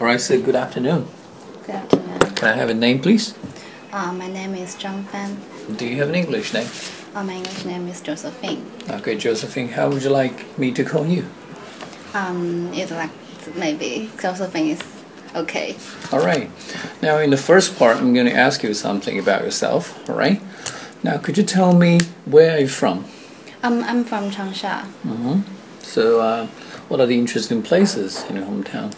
All right, so good afternoon. Good afternoon. Can I have a name, please? Uh, my name is Zhang Fan. Do you have an English name? Uh, my English name is Josephine. Okay, Josephine, how would you like me to call you? Um, it's like maybe Josephine is okay. All right. Now, in the first part, I'm going to ask you something about yourself. All right. Now, could you tell me where are you from? Um, I'm from Changsha. Mm-hmm. So, uh, what are the interesting places in your hometown?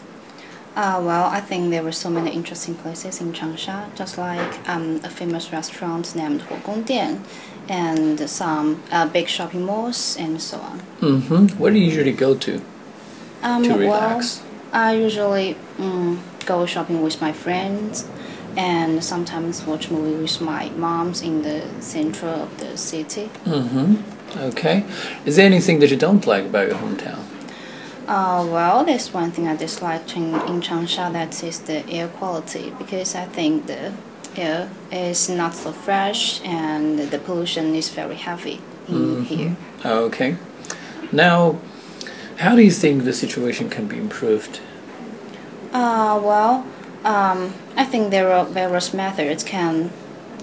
Uh, well, I think there were so many interesting places in Changsha, just like um, a famous restaurant named Huogongdian, and some uh, big shopping malls and so on. Mm-hmm. Where do you usually go to Um, to well, relax? I usually um, go shopping with my friends, and sometimes watch movie with my moms in the center of the city. Mm-hmm. Okay. Is there anything that you don't like about your hometown? Uh, well, there's one thing I dislike in, in Changsha that is the air quality because I think the air is not so fresh and the pollution is very heavy in here. Okay. Now, how do you think the situation can be improved? Uh, well, um, I think there are various methods can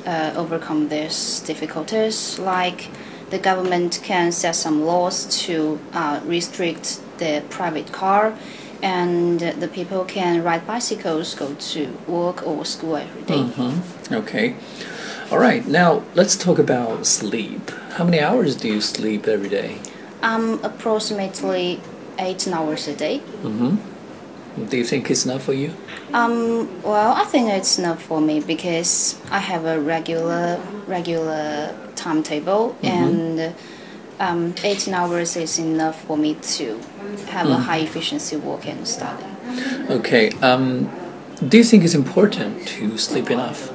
uh, overcome these difficulties. Like the government can set some laws to uh, restrict the private car, and the people can ride bicycles, go to work or school every day. Mm-hmm. Okay. All right. Now let's talk about sleep. How many hours do you sleep every day? Um, approximately eight hours a day. Mm-hmm. Do you think it's enough for you? Um, well, I think it's enough for me because I have a regular regular timetable, and um, 18 hours is enough for me to have a high efficiency work and study. Okay. Um, do you think it's important to sleep enough?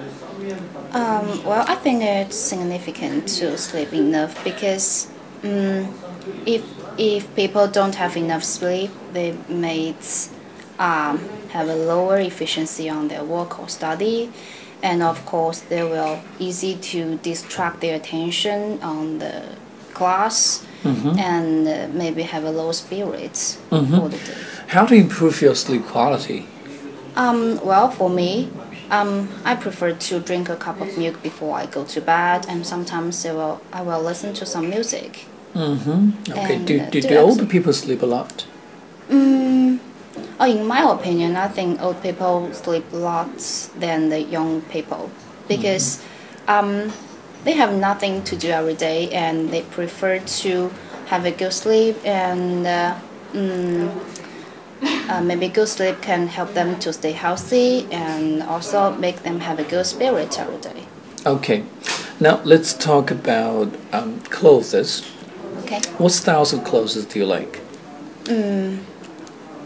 Um, well, I think it's significant to sleep enough because um, if if people don't have enough sleep, they may um, have a lower efficiency on their work or study, and of course, they will easy to distract their attention on the class and uh, maybe have a low spirits for the day. How to improve your sleep quality? Um, well, for me, um, I prefer to drink a cup of milk before I go to bed, and sometimes I will, I will listen to some music. Mm-hmm. Okay. And, do uh, do, do do older people sleep a lot? Oh, in my opinion, I think old people sleep lots than the young people because um, they have nothing to do every day and they prefer to have a good sleep and uh, mm, uh, maybe good sleep can help them to stay healthy and also make them have a good spirit every day. Okay. Now let's talk about um, clothes. Okay. What styles of clothes do you like?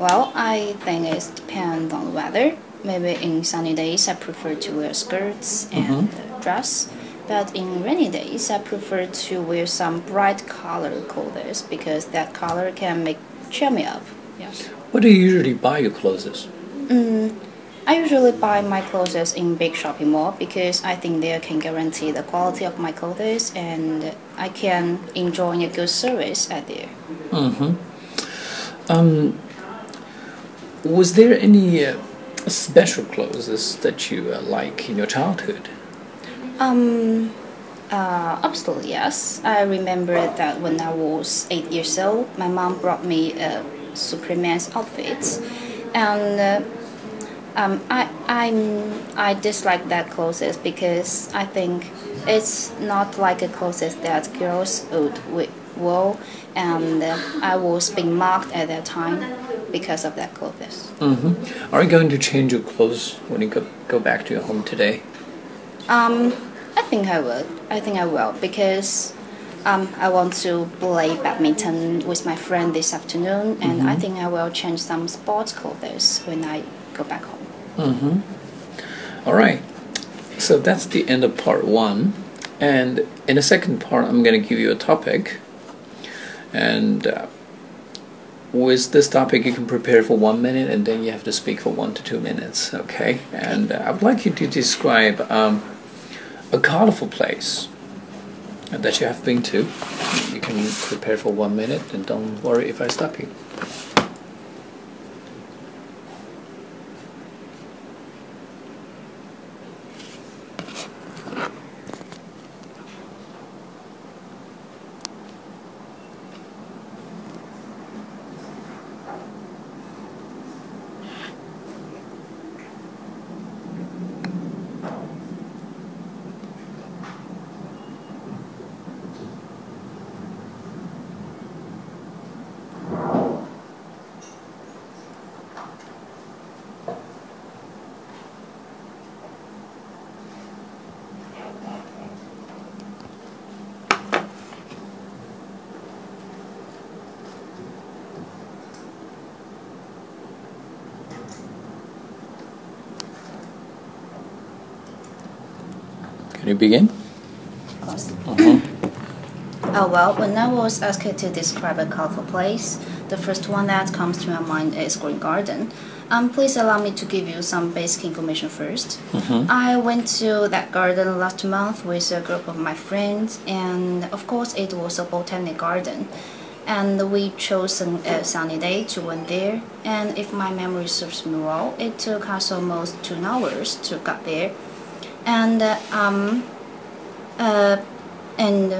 Well, I think it depends on the weather. Maybe in sunny days, I prefer to wear skirts and uh, dress. But in rainy days, I prefer to wear some bright color clothes because that color can make cheer me up. Yes. What do you usually buy your clothes? Mm, I usually buy my clothes in big shopping mall because I think they can guarantee the quality of my clothes and I can enjoy a good service at there. Mm-hmm. Um, was there any uh, special clothes that you uh, like in your childhood? Um, uh, absolutely yes. I remember that when I was eight years old, my mom brought me a Superman's outfit, and uh, um, I I'm, I dislike that clothes because I think it's not like a clothes that girls would wear, and uh, I was being mocked at that time because of that clothes. Mm-hmm. Are you going to change your clothes when you go, go back to your home today? Um, think I would. I think I will because um, I want to play badminton with my friend this afternoon, and I think I will change some sports clothes when I go back home. Mm-hmm. All right. So that's the end of part one. And in the second part, I'm going to give you a topic. And uh, with this topic, you can prepare for one minute and then you have to speak for one to two minutes. Okay? And uh, I would like you to describe um, a colorful place that you have been to. You can prepare for one minute and don't worry if I stop you. You begin? Mhm. Oh well, when I was asked to describe a colorful place, the first one that comes to my mind is Green Garden. Um, please allow me to give you some basic information 1st I went to that garden last month with a group of my friends, and of course, it was a botanic garden. And we chose a sunny day to went there. And if my memory serves me well, it took us almost two hours to get there. And uh, um, uh, and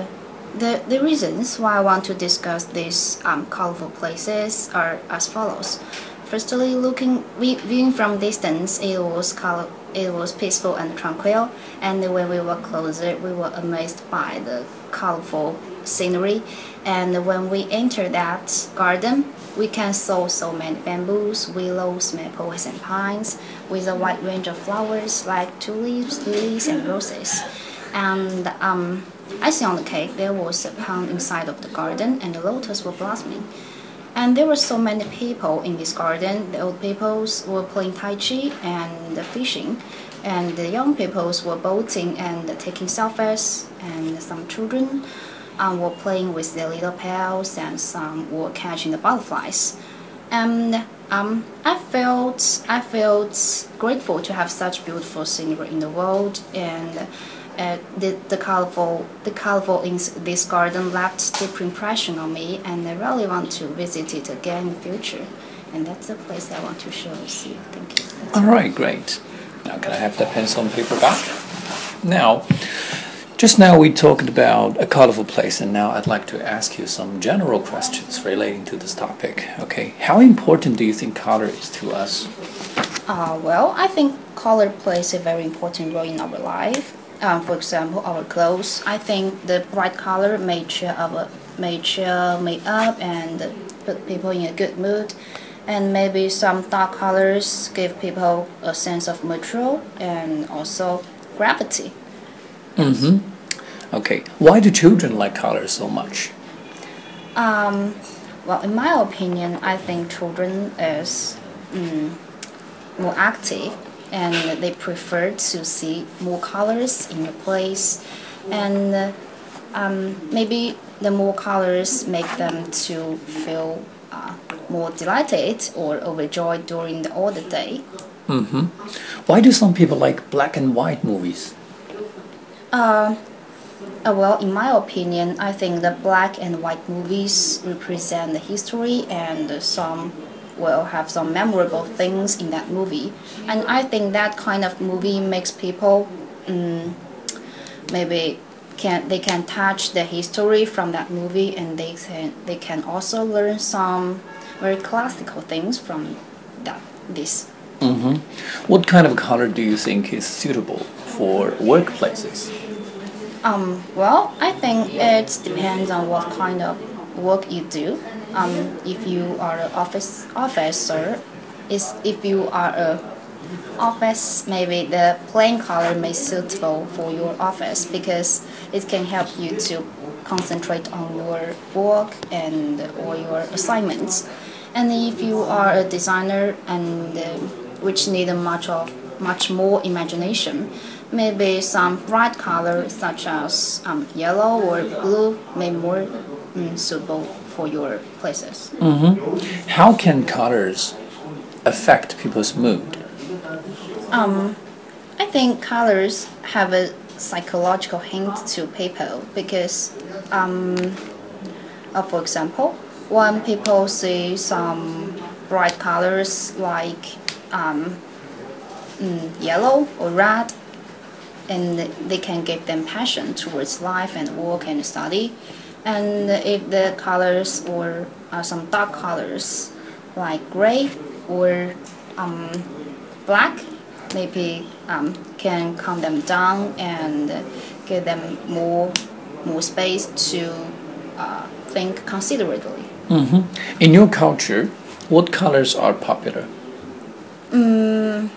the, the reasons why I want to discuss these um, colorful places are as follows. Firstly, looking viewing from distance, it was color, it was peaceful and tranquil. And when we were closer, we were amazed by the colorful scenery. And when we enter that garden, we can saw so many bamboos, willows, maples, and pines with a wide range of flowers like tulips, lilies, and roses. And um, icing on the cake, there was a pond inside of the garden, and the lotus were blossoming. And there were so many people in this garden. The old peoples were playing tai chi and fishing, and the young peoples were boating and taking selfies, and some children um, were playing with their little pails, and some were catching the butterflies. And um, I felt I felt grateful to have such beautiful scenery in the world, and uh, the, the colorful the colorful in this garden left deep impression on me, and I really want to visit it again in the future. And that's the place I want to show you. Thank you. That's All right, great. Now, can I have the pencil and paper back? Now, just now we talked about a colorful place, and now I'd like to ask you some general questions relating to this topic. Okay, how important do you think color is to us? Uh, well, I think color plays a very important role in our life. Um, for example, our clothes. I think the bright color may cheer our may cheer me up and put people in a good mood. And maybe some dark colors give people a sense of neutral and also gravity. Mm-hmm. Okay, why do children like color so much? Um, well, in my opinion, I think children is mm, more active and they prefer to see more colors in the place, and um, maybe the more colors make them to feel uh, more delighted or overjoyed during the, all the day. Mm-hmm. Why do some people like black and white movies? Uh, uh, well, in my opinion, I think the black and white movies represent the history and some will have some memorable things in that movie. And I think that kind of movie makes people um, maybe can they can touch the history from that movie and they can they can also learn some very classical things from that this. Mm-hmm. What kind of color do you think is suitable for workplaces? Um, well, I think it depends on what kind of work you do. Um, if you are an office officer, is if you are a office, maybe the plain color may suitable for your office because it can help you to concentrate on your work and or your assignments. And if you are a designer and uh, which need much of much more imagination, maybe some bright color such as um, yellow or blue may more mm, suitable for your places. Mm-hmm. How can colors affect people's mood? Um, I think colors have a psychological hint to people because, um, uh, for example, when people see some bright colors like um, mm, yellow or red, and they can give them passion towards life and work and study. And if the colors or uh, some dark colors like gray or um, black, maybe um, can calm them down and give them more more space to uh, think considerately. Mm-hmm. In your culture, what colors are popular? Mm,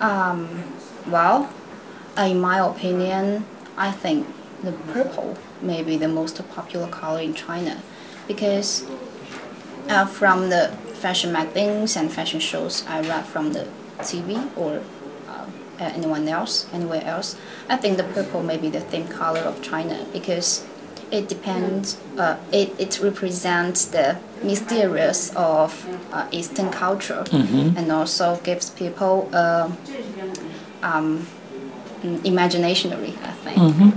um, well, in my opinion, I think the purple may be the most popular color in China because uh, from the fashion magazines and fashion shows I read from the TV or uh, uh, anyone else, anywhere else. I think the purple may be the theme color of China because it depends. Uh, it it represents the mysterious of uh, Eastern culture, and also gives people uh, um, mm, imaginary. I think.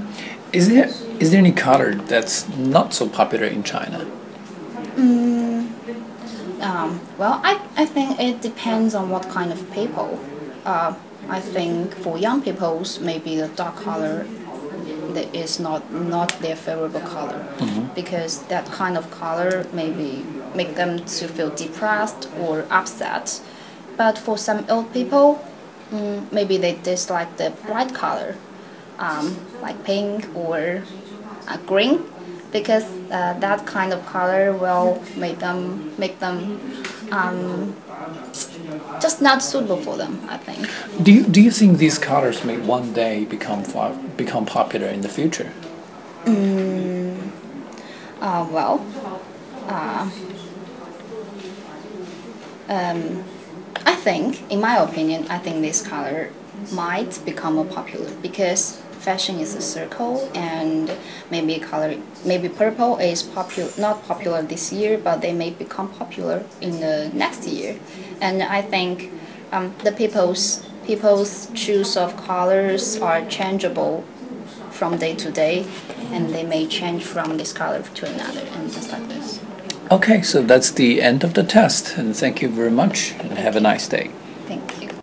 Is there is there any color that's not so popular in China? Um, well, I, I think it depends on what kind of people. Uh, I think for young peoples, maybe the dark color that is not not their favorable color because that kind of color maybe make them to feel depressed or upset. But for some old people, mm, maybe they dislike the bright color, um, like pink or uh, green, because uh, that kind of color will make them make them um, just not suitable for them. I think. Do you do you think these colors may one day become become popular in the future? Uh, well, uh, um, think, in my opinion, I think this color might become more popular because fashion is a circle and maybe color maybe purple is popular not popular this year but they may become popular in the next year. And i think um, the people's people's choose of colors are changeable from day to day and they may change from this color to another and just like this Okay, so that's the end of the test, and thank you very much, and have a nice day.